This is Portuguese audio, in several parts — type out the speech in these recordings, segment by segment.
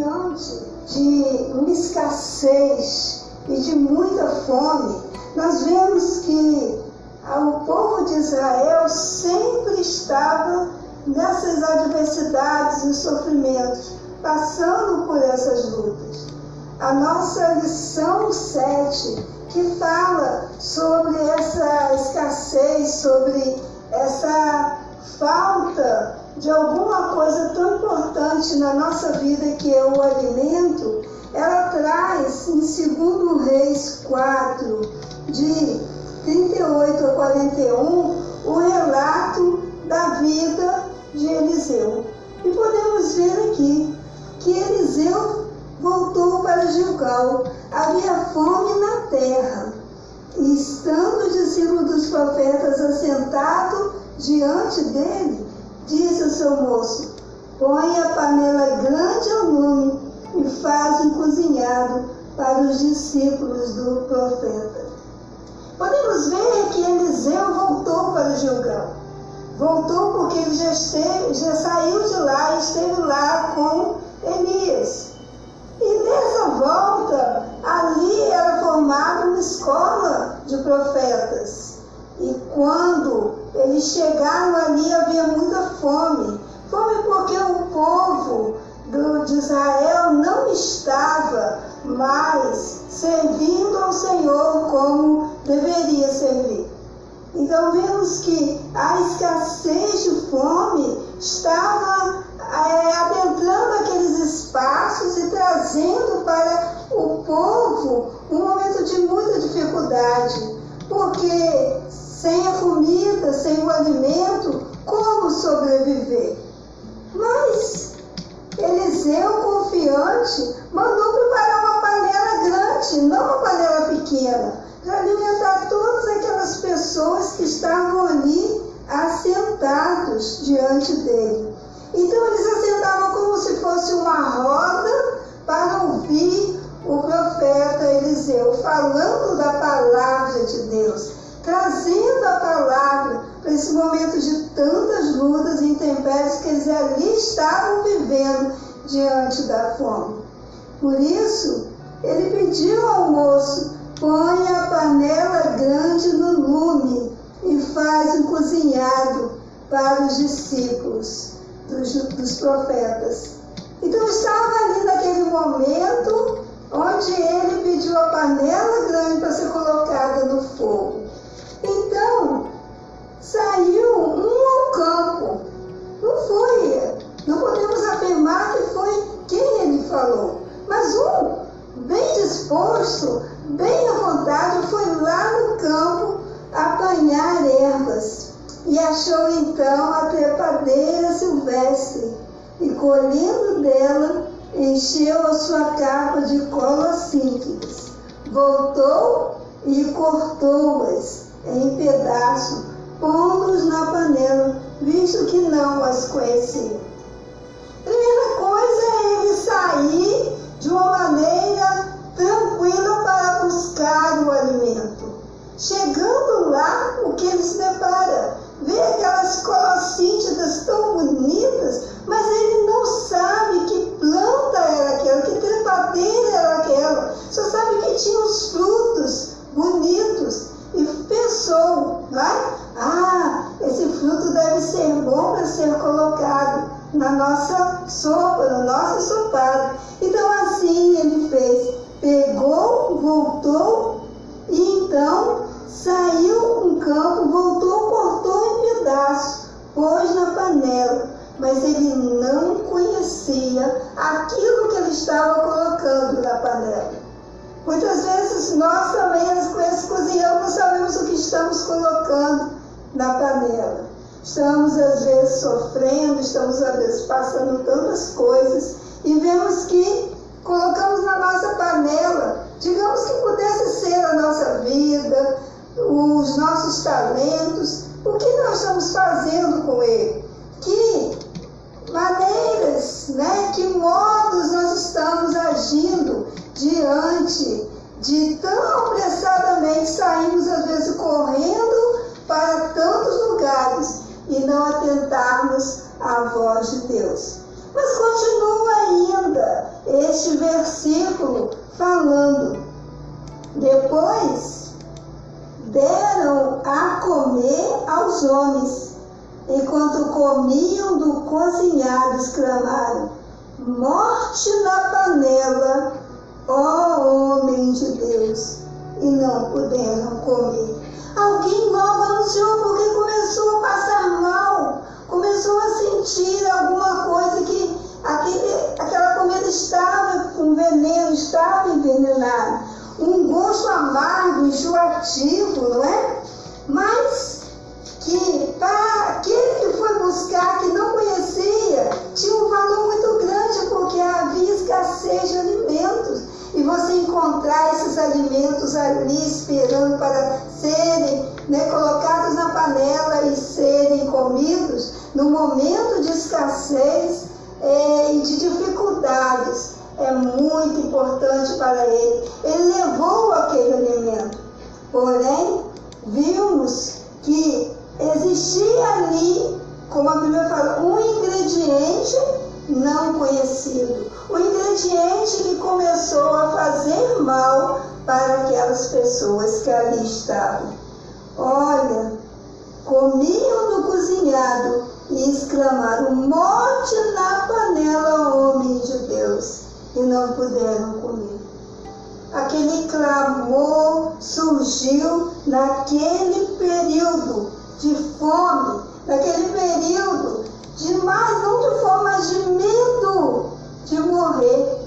diante de uma escassez e de muita fome, nós vemos que o povo de Israel sempre estava nessas adversidades e sofrimentos, passando por essas lutas. A nossa lição 7, que fala sobre essa escassez, sobre essa falta de alguma coisa tão importante na nossa vida que é o alimento, ela traz em 2 Reis 4, de 38 a 41, o relato da vida de Eliseu. E podemos ver aqui que Eliseu voltou para Gilgal. Havia fome na terra. E estando o discípulo dos profetas assentado diante dele, disse ao seu moço: Põe a panela grande ao lume e faz um cozinhado para os discípulos do profeta. Podemos ver que Eliseu voltou para Gilgal. Voltou porque ele já, esteve, já saiu de lá e esteve lá com Elias. E nessa volta, ali era formada uma escola de profetas. E quando eles chegaram ali, havia muita fome. Fome porque o povo do, de Israel não estava mais servindo ao Senhor como deveria servir. Então vemos que a escassez de fome estava é, adentrando aqueles espaços e trazendo para o povo momento onde ele pediu a panela grande para ser colocada no fogo. Então, saiu um ao campo. Não foi, não podemos afirmar que foi quem ele falou, mas um bem disposto, bem à vontade, foi lá no campo apanhar ervas e achou então a trepadeira silvestre e colhendo dela encheu a sua capa de colas simples. Voltou e cortou-as em pedaços, pondo-os na panela, visto que não as conhecia. Primeira coisa é ele sair de uma maneira tranquila para buscar o alimento. Chegando lá, o que ele se depara? Vê aquelas colocíntidas tão bonitas, fazendo com ele? Que maneiras, né, que modos nós estamos agindo diante de tão apressadamente saímos às vezes correndo para tantos lugares e não atentarmos à voz de Deus. Mas continua ainda este versículo falando. Depois deram a comer aos homens, enquanto comiam do cozinhado, exclamaram: Morte na panela, ó homem de Deus! E não puderam comer. Alguém logo anunciou porque começou a passar mal, começou a sentir alguma coisa que aquele, aquela comida estava com veneno, estava envenenada. Um gosto amargo, enjoativo, não é? Mas que para aquele que foi buscar, que não conhecia, tinha um valor muito grande, porque havia escassez de alimentos. E você encontrar esses alimentos ali esperando para serem né, colocados na panela e serem comidos, no momento de escassez é, e de dificuldades, é muito importante para ele. Ele levou aquele alimento. Porém, vimos que existia ali, como a Bíblia fala, um ingrediente não conhecido. O ingrediente que começou a fazer mal para aquelas pessoas que ali estavam. Olha, comiam no cozinhado e exclamaram: Morte na panela, homem de Deus! E não puderam comer. Aquele clamor surgiu naquele período de fome, naquele período de mais, não de fome, mas de medo de morrer.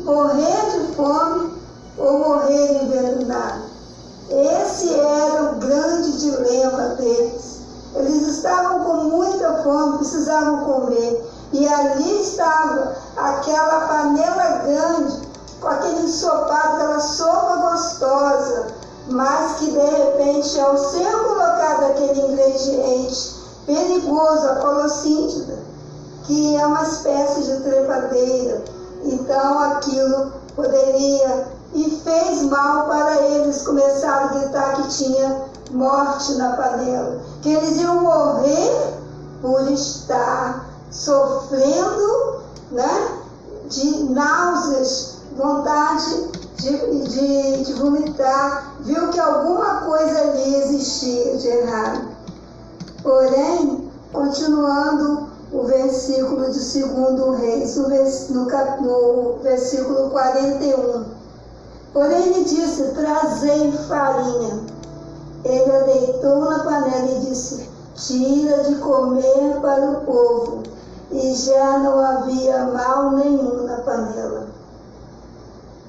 Morrer de fome ou morrer envenenado. Esse era o grande dilema deles. Eles estavam com muita fome, precisavam comer. E ali estava aquela panela grande, com aquele ensopado, aquela sopa gostosa, mas que de repente, ao ser colocado aquele ingrediente perigoso, a colossíntida, que é uma espécie de trepadeira, então aquilo poderia e fez mal para eles. Começaram a gritar que tinha morte na panela, que eles iam morrer por estar sofrendo né, de náuseas, vontade de, de, de vomitar, viu que alguma coisa ali existia de errado. Porém, continuando o versículo de 2 Reis, no, no, versículo 41. Porém, ele disse: Trazei farinha. Ele a deitou na panela e disse: Tira de comer para o povo. E já não havia mal nenhum na panela.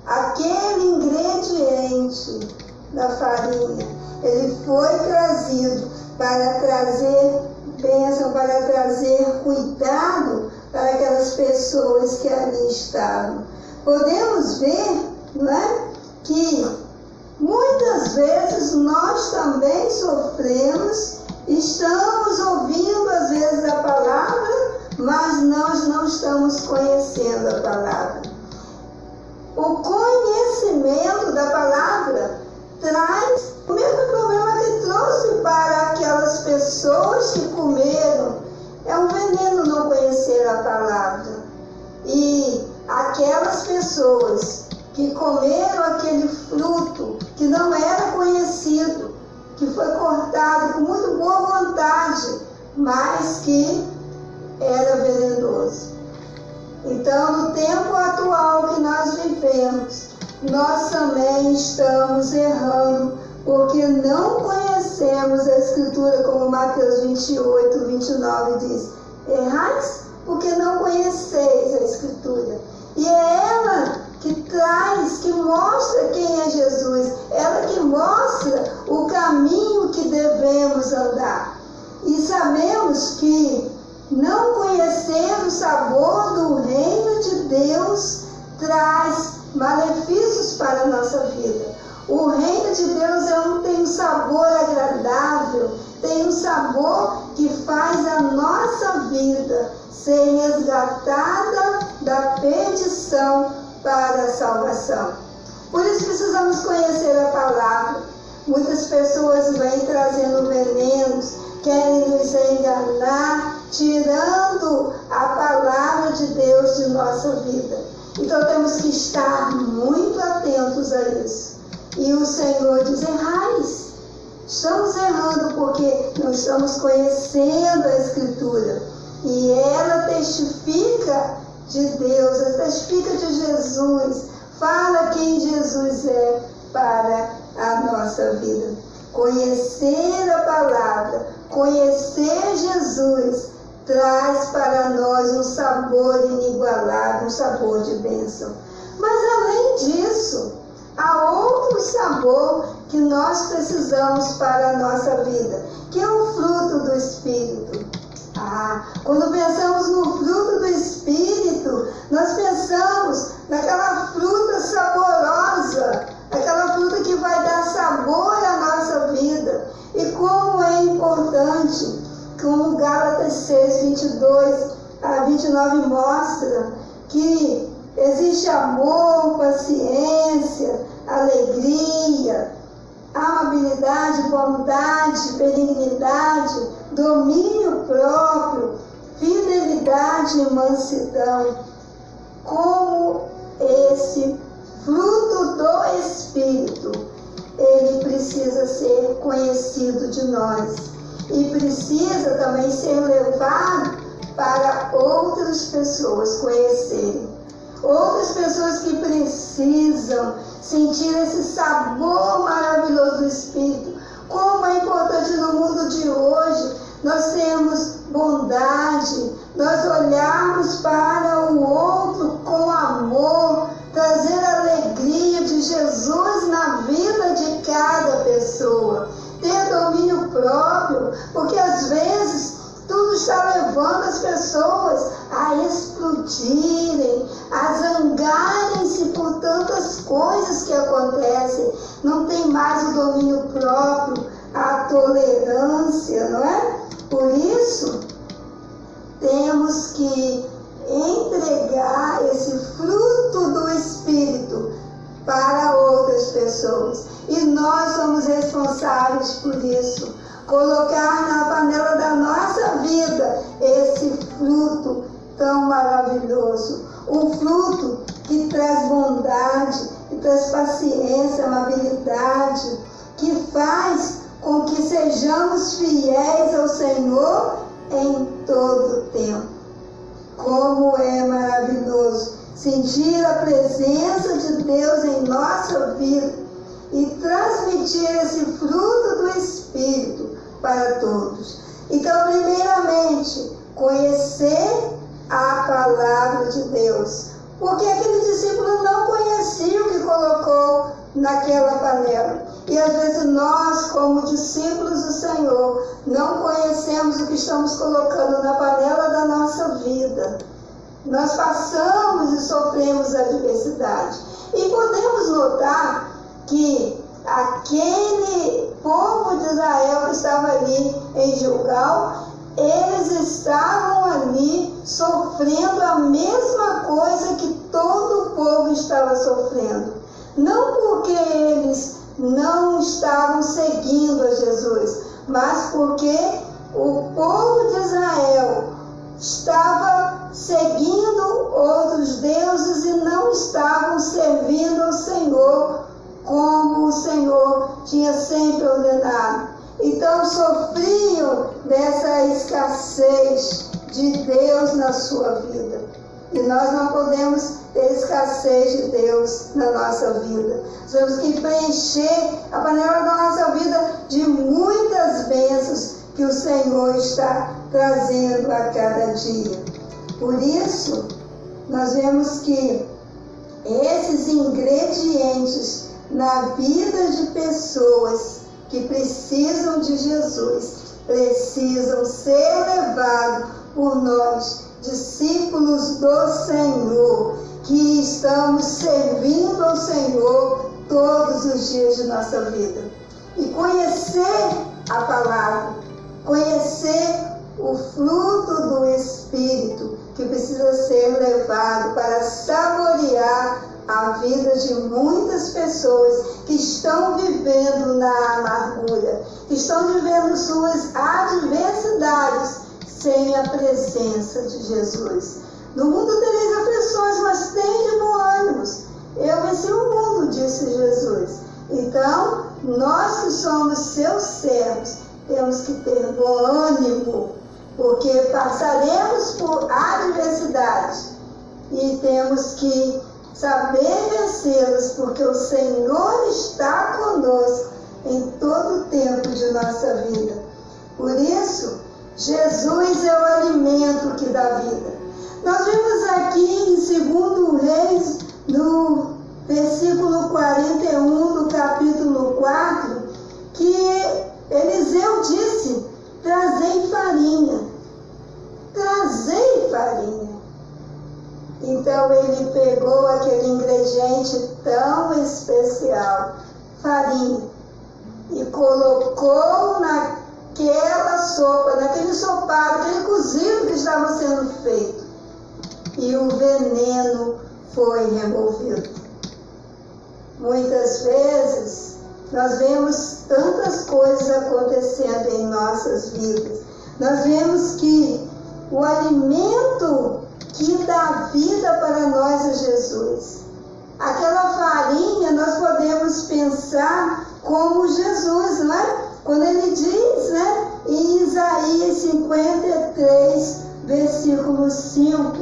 Aquele ingrediente da farinha, ele foi trazido para trazer bênção, para trazer cuidado para aquelas pessoas que ali estavam. Podemos ver, não é? Que muitas vezes nós também sofremos, estamos ouvindo às vezes a palavra, mas nós não estamos conhecendo a palavra. O conhecimento da palavra traz o mesmo problema que trouxe para aquelas pessoas que comeram. É um veneno não conhecer a palavra. E aquelas pessoas que comeram aquele fruto que não era conhecido, que foi cortado com muito boa vontade, mas que era venenoso. Então, no tempo atual que nós vivemos, nós também estamos errando, porque não conhecemos a Escritura, como Mateus 28, 29 diz: Errais porque não conheceis a Escritura. E é ela que traz, que mostra quem é Jesus, ela que mostra o caminho que devemos andar. E sabemos que não conhecer o sabor do reino de Deus traz malefícios para a nossa vida. O reino de Deus é um, tem um sabor agradável, tem um sabor que faz a nossa vida ser resgatada da perdição para a salvação. Por isso precisamos conhecer a palavra. Muitas pessoas vêm trazendo venenos, querem nos enganar, tirando a palavra de Deus de nossa vida. Então temos que estar muito atentos a isso. E o Senhor diz: errais. Estamos errando porque não estamos conhecendo a Escritura. E ela testifica de Deus, ela testifica de Jesus, fala quem Jesus é para a nossa vida. Conhecer a palavra, conhecer Jesus, traz para nós um sabor inigualável, um sabor de bênção. Mas além disso, há outro sabor que nós precisamos para a nossa vida, que é o fruto do Espírito. Ah, quando pensamos no fruto do Espírito, nós pensamos naquela fruta saborosa, fruta que vai dar sabor à nossa vida. E como é importante, como Gálatas 6, 22 a 29 mostra, que existe amor, paciência, alegria, amabilidade, bondade, benignidade, domínio próprio, fidelidade e mansidão, como esse fruto do Espírito, ele precisa ser conhecido de nós e precisa também ser levado para outras pessoas conhecerem. Outras pessoas que precisam sentir esse sabor maravilhoso do Espírito. Como é importante no mundo de hoje nós termos bondade, nós olharmos para o outro com amor, trazer alegria Jesus na vida de cada pessoa, ter domínio próprio, porque às vezes tudo está levando as pessoas a explodirem, a zangarem-se por tantas coisas que acontecem. Não tem mais o domínio próprio, a tolerância, não é? Por isso, temos que entregar esse fruto do Espírito pessoas. E nós somos responsáveis por isso colocar na panela da nossa vida esse fruto tão maravilhoso. Um fruto que traz bondade, que traz paciência, amabilidade, que faz com que sejamos fiéis ao Senhor em todo o tempo. Como é maravilhoso sentir a presença de Deus em nossa vida e transmitir esse fruto do Espírito para todos. Então, primeiramente, conhecer a palavra de Deus. Porque aquele discípulo não conhecia o que colocou naquela panela. E às vezes nós, como discípulos do Senhor, não conhecemos o que estamos colocando na panela da nossa vida. Nós passamos e sofremos adversidade. E podemos notar que aquele povo de Israel que estava ali em Gilgal, eles estavam ali sofrendo a mesma coisa que todo o povo estava sofrendo. Não porque eles não estavam seguindo a Jesus, mas porque o povo de Israel estava seguindo outros deuses e não estavam servindo ao Senhor como o Senhor tinha sempre ordenado. Então sofriam dessa escassez de Deus na sua vida. E nós não podemos ter escassez de Deus na nossa vida. Nós temos que preencher a panela da nossa vida de muitas bênçãos que o Senhor está trazendo a cada dia. Por isso, nós vemos que esses ingredientes na vida de pessoas que precisam de Jesus precisam ser levados por nós discípulos do Senhor, que estamos servindo ao Senhor todos os dias de nossa vida. E conhecer a palavra, conhecer o fruto do Espírito que precisa ser levado para saborear a vida de muitas pessoas que estão vivendo na amargura, que estão vivendo suas adversidades sem a presença de Jesus. No mundo tereis aflições mas tem de bom ânimo. Eu venci o mundo, disse Jesus. Então, nós que somos seus servos, temos que ter bom ânimo, porque passaremos por adversidades e temos que saber vencê-las, porque o Senhor está conosco em todo o tempo de nossa vida. Por isso, Jesus é o alimento que dá vida. Nós vemos aqui em 2 Reis, no versículo 41 do capítulo 4, que Eliseu disse: Trazei farinha, trazei farinha. Então ele pegou aquele ingrediente tão especial, farinha, e colocou naquela sopa, naquele sopado, aquele cozido que estava sendo feito. E o veneno foi removido. Muitas vezes nós vemos tantas coisas acontecendo em nossas vidas. Nós vemos que o alimento que dá vida para nós é Jesus. Aquela farinha nós podemos pensar como Jesus, não é? Quando ele diz, né, em Isaías 53, versículo 5,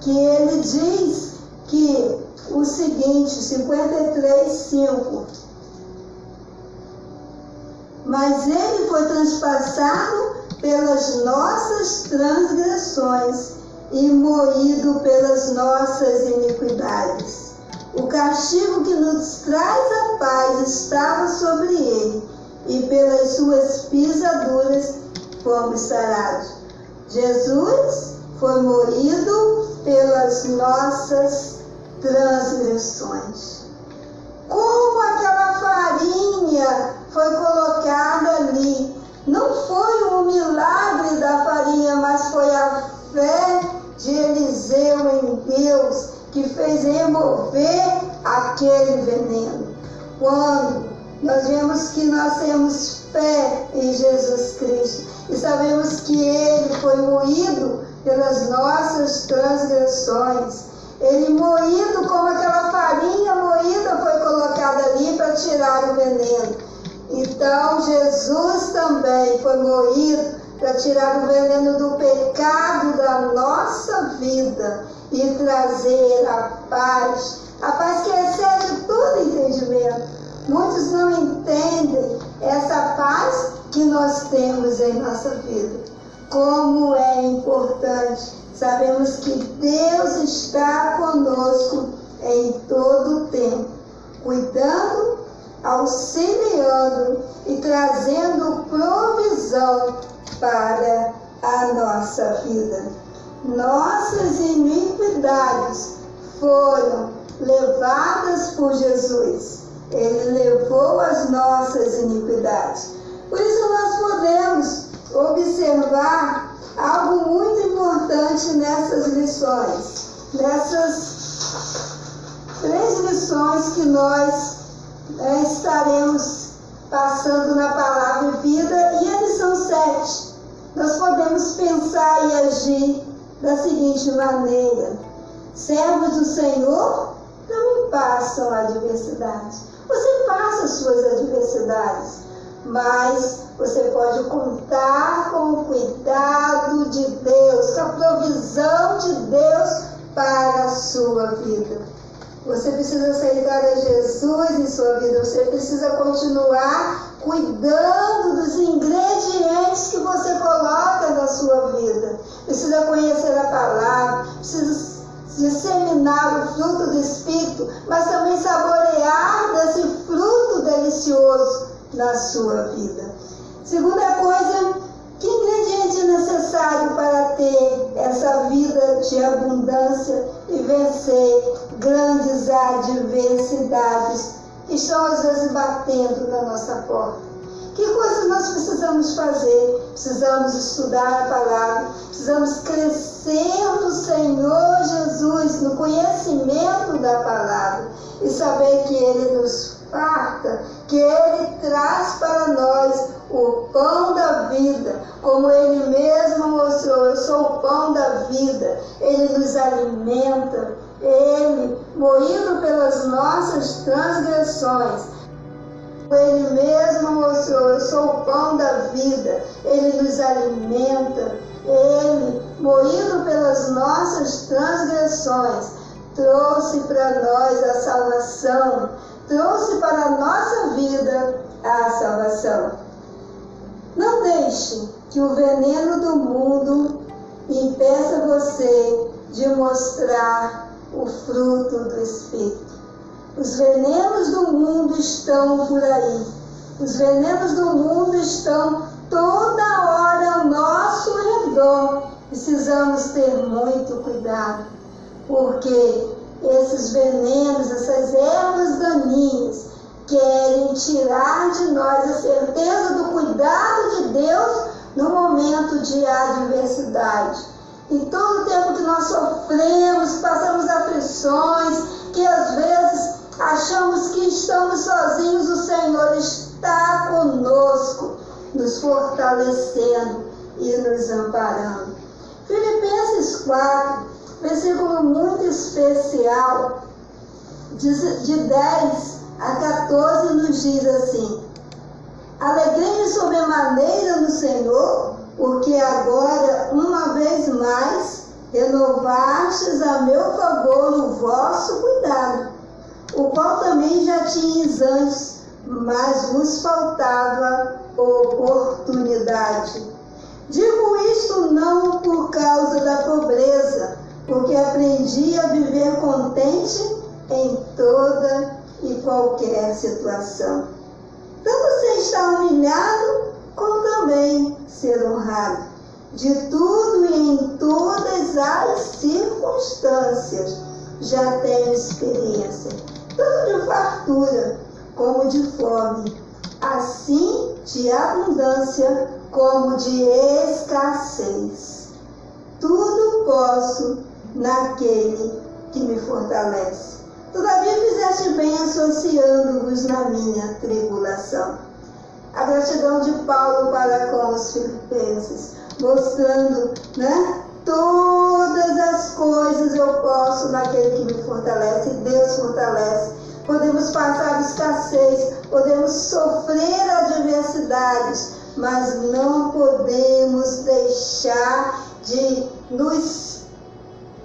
que ele diz que o seguinte, 53, 5. Mas ele foi transpassado pelas nossas transgressões e moído pelas nossas iniquidades. O castigo que nos traz a paz estava sobre ele, e pelas suas pisaduras fomos sarados. Jesus foi moído pelas nossas transgressões. Como aquela farinha foi colocada ali, não foi um milagre da farinha, mas foi a fé de Eliseu em Deus que fez remover aquele veneno. Quando nós vemos que nós temos fé em Jesus Cristo e sabemos que Ele foi moído pelas nossas transgressões. Ele moído como aquela farinha moída foi colocada ali para tirar o veneno. Então Jesus também foi moído para tirar o veneno do pecado da nossa vida e trazer a paz, a paz que excede todo entendimento. Muitos não entendem essa paz que nós temos em nossa vida. Como é importante. Sabemos que Deus está conosco em todo o tempo, cuidando, auxiliando e trazendo provisão para a nossa vida. Nossas iniquidades foram levadas por Jesus. Ele levou as nossas iniquidades. Por isso nós podemos observar algo muito importante nessas lições, nessas três lições que nós é, estaremos passando na palavra vida e a lição 7. Nós podemos pensar e agir da seguinte maneira: servos do Senhor também passam adversidades. Você passa as suas adversidades, mas você pode contar com o cuidado de Deus, com a provisão de Deus para a sua vida. Você precisa aceitar a Jesus em sua vida. Você precisa continuar cuidando dos ingredientes que você coloca na sua vida. Precisa conhecer a palavra, precisa disseminar o fruto do Espírito, mas também saborear desse fruto delicioso na sua vida. Segunda coisa, que ingrediente necessário para ter essa vida de abundância e vencer grandes adversidades que estão às vezes batendo na nossa porta? Que coisas nós precisamos fazer? Precisamos estudar a palavra, precisamos crescer no Senhor Jesus, no conhecimento da palavra e saber que Ele nos farta, que Ele traz para nós o pão da vida, como Ele mesmo mostrou, eu sou o pão da vida. Ele nos alimenta, Ele, moído pelas nossas transgressões, ele mesmo mostrou: Eu sou o pão da vida. Ele nos alimenta. Ele, moído pelas nossas transgressões, trouxe para nós a salvação, trouxe para a nossa vida a salvação. Não deixe que o veneno do mundo impeça você de mostrar o fruto do Espírito. Os venenos do mundo estão por aí. Os venenos do mundo estão toda hora ao nosso redor. Precisamos ter muito cuidado, porque esses venenos, essas ervas daninhas, querem tirar de nós a certeza do cuidado de Deus no momento de adversidade. Em todo o tempo que nós sofremos, passamos aflições, que às vezes achamos que estamos sozinhos, o Senhor está conosco, nos fortalecendo e nos amparando. Filipenses 4, versículo muito especial, de 10 a 14, nos diz assim: Alegrei-me sobremaneira no Senhor, porque agora, uma vez mais, renovastes a meu favor o vosso cuidado, o qual também já tinhas antes, mas vos faltava oportunidade. Digo isto não por causa da pobreza, porque aprendi a viver contente em toda e qualquer situação. Estar humilhado, como também ser honrado. De tudo e em todas as circunstâncias já tenho experiência, tanto de fartura como de fome, assim de abundância como de escassez. Tudo posso naquele que me fortalece. Todavia fizeste bem associando-vos na minha tribulação. A gratidão de Paulo para com os filipenses, mostrando, né? Todas as coisas eu posso naquele que me fortalece, Deus fortalece. Podemos passar escassez, podemos sofrer adversidades, mas não podemos deixar de nos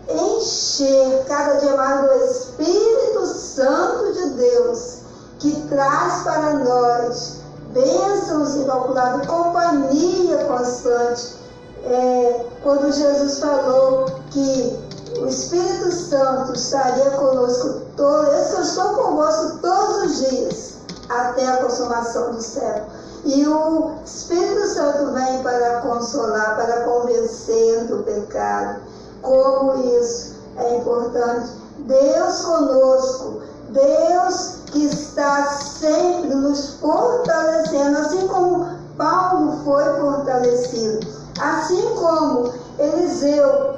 encher cada dia mais do Espírito Santo de Deus, que traz para nós bênçãos incalculáveis, companhia constante. É, quando Jesus falou que o Espírito Santo estaria conosco todo, eu estou convosco todos os dias, até a consumação do céu. E o Espírito Santo vem para consolar, para convencer do pecado. Como isso é importante. Deus conosco, Deus que está sempre nos fortalecendo, assim como Paulo foi fortalecido, assim como Eliseu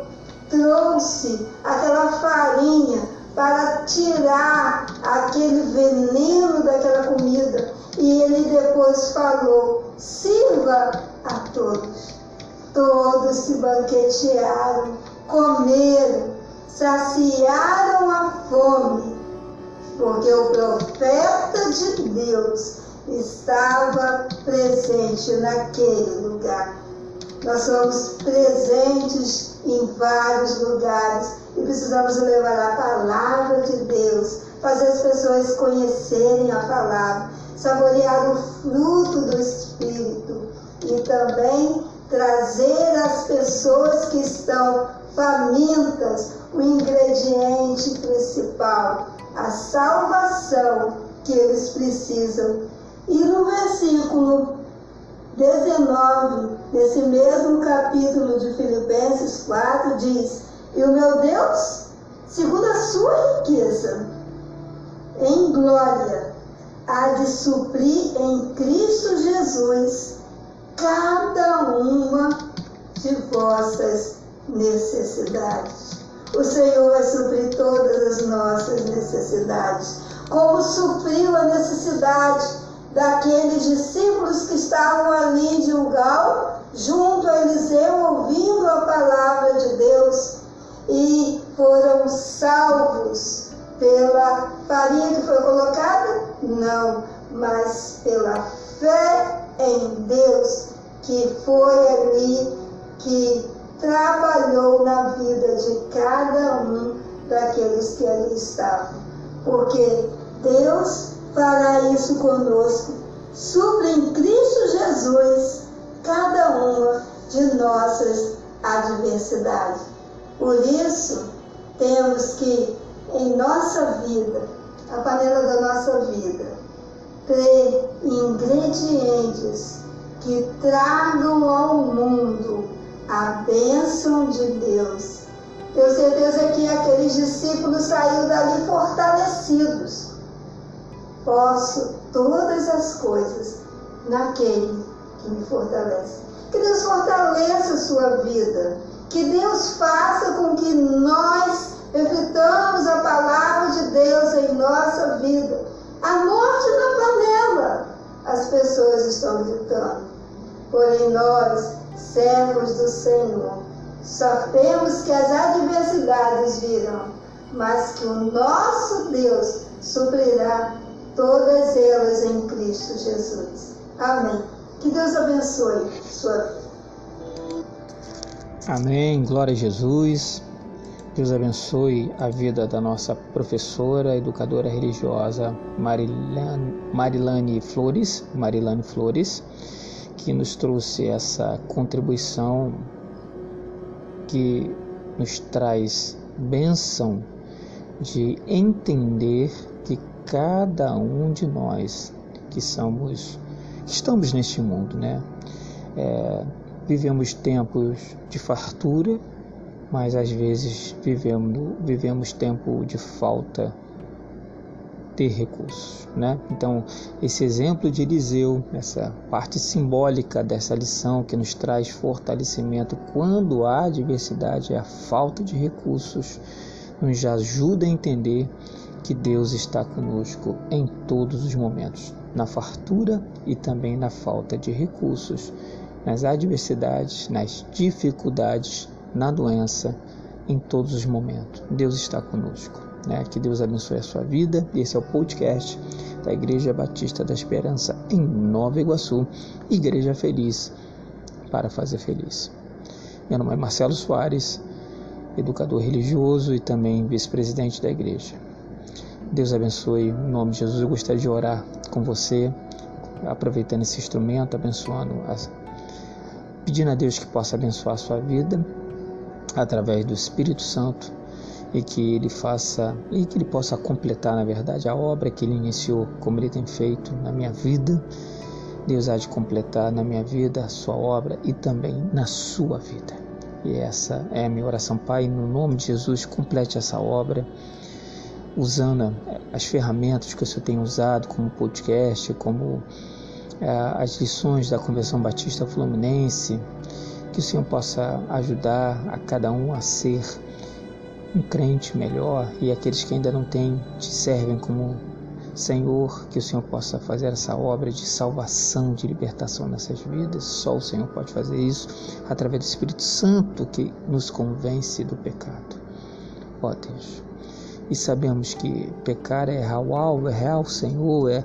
trouxe aquela farinha para tirar aquele veneno daquela comida. E ele depois falou: sirva a todos. Todos se banquetearam, comeram, saciaram a fome, porque o profeta de Deus estava presente naquele lugar. Nós somos presentes em vários lugares e precisamos levar a palavra de Deus, fazer as pessoas conhecerem a palavra, saborear o fruto do Espírito e também trazer às pessoas que estão famintas o ingrediente principal, a salvação que eles precisam. E no versículo 19, nesse mesmo capítulo de Filipenses 4, diz: E o meu Deus, segundo a sua riqueza, em glória, há de suprir em Cristo Jesus cada uma de vossas necessidades. O Senhor vai suprir todas as nossas necessidades, como supriu a necessidade daqueles discípulos que estavam ali em Gilgal, junto a Eliseu, ouvindo a palavra de Deus e foram salvos pela farinha que foi colocada? Não, mas pela fé em Deus que foi ali que trabalhou na vida de cada um daqueles que ali estavam. Porque Deus fará isso conosco, supre em Cristo Jesus cada uma de nossas adversidades. Por isso, temos que, em nossa vida, a panela da nossa vida, ter ingredientes que tragam ao mundo a bênção de Deus. Tenho certeza que aqueles discípulos saíram dali fortalecidos. Posso todas as coisas naquele que me fortalece. Que Deus fortaleça a sua vida. Que Deus faça com que nós reflitamos a palavra de Deus em nossa vida. A morte na panela. As pessoas estão gritando. Porém, nós, servos do Senhor, sabemos que as adversidades virão, mas que o nosso Deus suprirá todas elas em Cristo Jesus. Amém. Que Deus abençoe sua vida. Amém. Glória a Jesus. Deus abençoe a vida da nossa professora, educadora religiosa Marilane, Marilane Flores, Marilane Flores, que nos trouxe essa contribuição que nos traz bênção de entender que cada um de nós que somos estamos neste mundo, né? É, vivemos tempos de fartura, mas às vezes vivemos, vivemos tempo de falta de recursos, né? Então, esse exemplo de Eliseu, essa parte simbólica dessa lição que nos traz fortalecimento quando há adversidade, é a falta de recursos, nos ajuda a entender que Deus está conosco em todos os momentos na fartura e também na falta de recursos, nas adversidades, nas dificuldades, na doença, em todos os momentos. Deus está conosco. Né? Que Deus abençoe a sua vida. Esse é o podcast da Igreja Batista da Esperança em Nova Iguaçu, Igreja Feliz para fazer feliz. Meu nome é Marcelo Soares, educador religioso e também vice-presidente da igreja. Deus abençoe. Em nome de Jesus, eu gostaria de orar com você, aproveitando esse instrumento, abençoando, pedindo a Deus que possa abençoar a sua vida através do Espírito Santo e que ele faça e que ele possa completar, na verdade, a obra que ele iniciou, como ele tem feito na minha vida. Deus há de completar na minha vida a sua obra e também na sua vida. E essa é a minha oração, Pai, no nome de Jesus, complete essa obra usando as ferramentas que o Senhor tem usado, como podcast, como é, as lições da Convenção Batista Fluminense, que o Senhor possa ajudar a cada um a ser um crente melhor e aqueles que ainda não têm te servem como Senhor, que o Senhor possa fazer essa obra de salvação, de libertação nessas vidas. Só o Senhor pode fazer isso através do Espírito Santo que nos convence do pecado. Ó Deus, e sabemos que pecar é errar o alvo, é errar o Senhor, é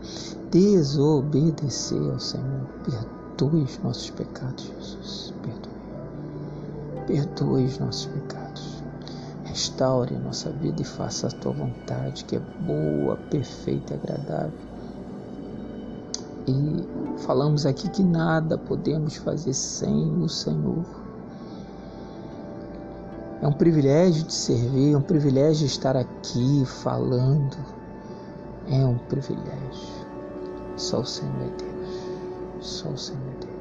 desobedecer ao Senhor. Perdoe os nossos pecados, Jesus. Perdoe. Perdoe os nossos pecados. Restaure nossa vida e faça a tua vontade, que é boa, perfeita e agradável. E falamos aqui que nada podemos fazer sem o Senhor. É um privilégio de servir, é um privilégio estar aqui falando. É um privilégio. Só o Senhor é Deus. Só o Senhor é Deus.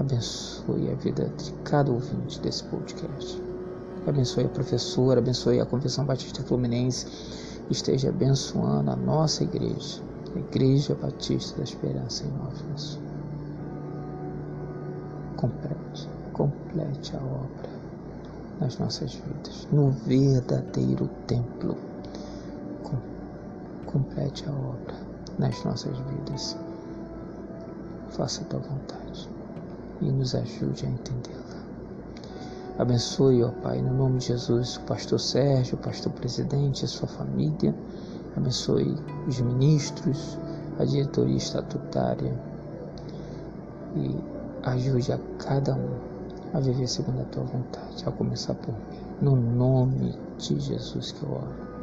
Abençoe a vida de cada ouvinte desse podcast. Abençoe a professora, abençoe a Convenção Batista Fluminense. Esteja abençoando a nossa igreja, a Igreja Batista da Esperança em Nova Iguaçu. Complete, complete a obra nas nossas vidas, no verdadeiro templo. Complete a obra nas nossas vidas. Faça a tua vontade e nos ajude a entendê-la. Abençoe, ó Pai, no nome de Jesus, o pastor Sérgio, o pastor presidente, a sua família. Abençoe os ministros, a diretoria estatutária e ajude a cada um a viver segundo a tua vontade, a começar por mim. No nome de Jesus que eu oro.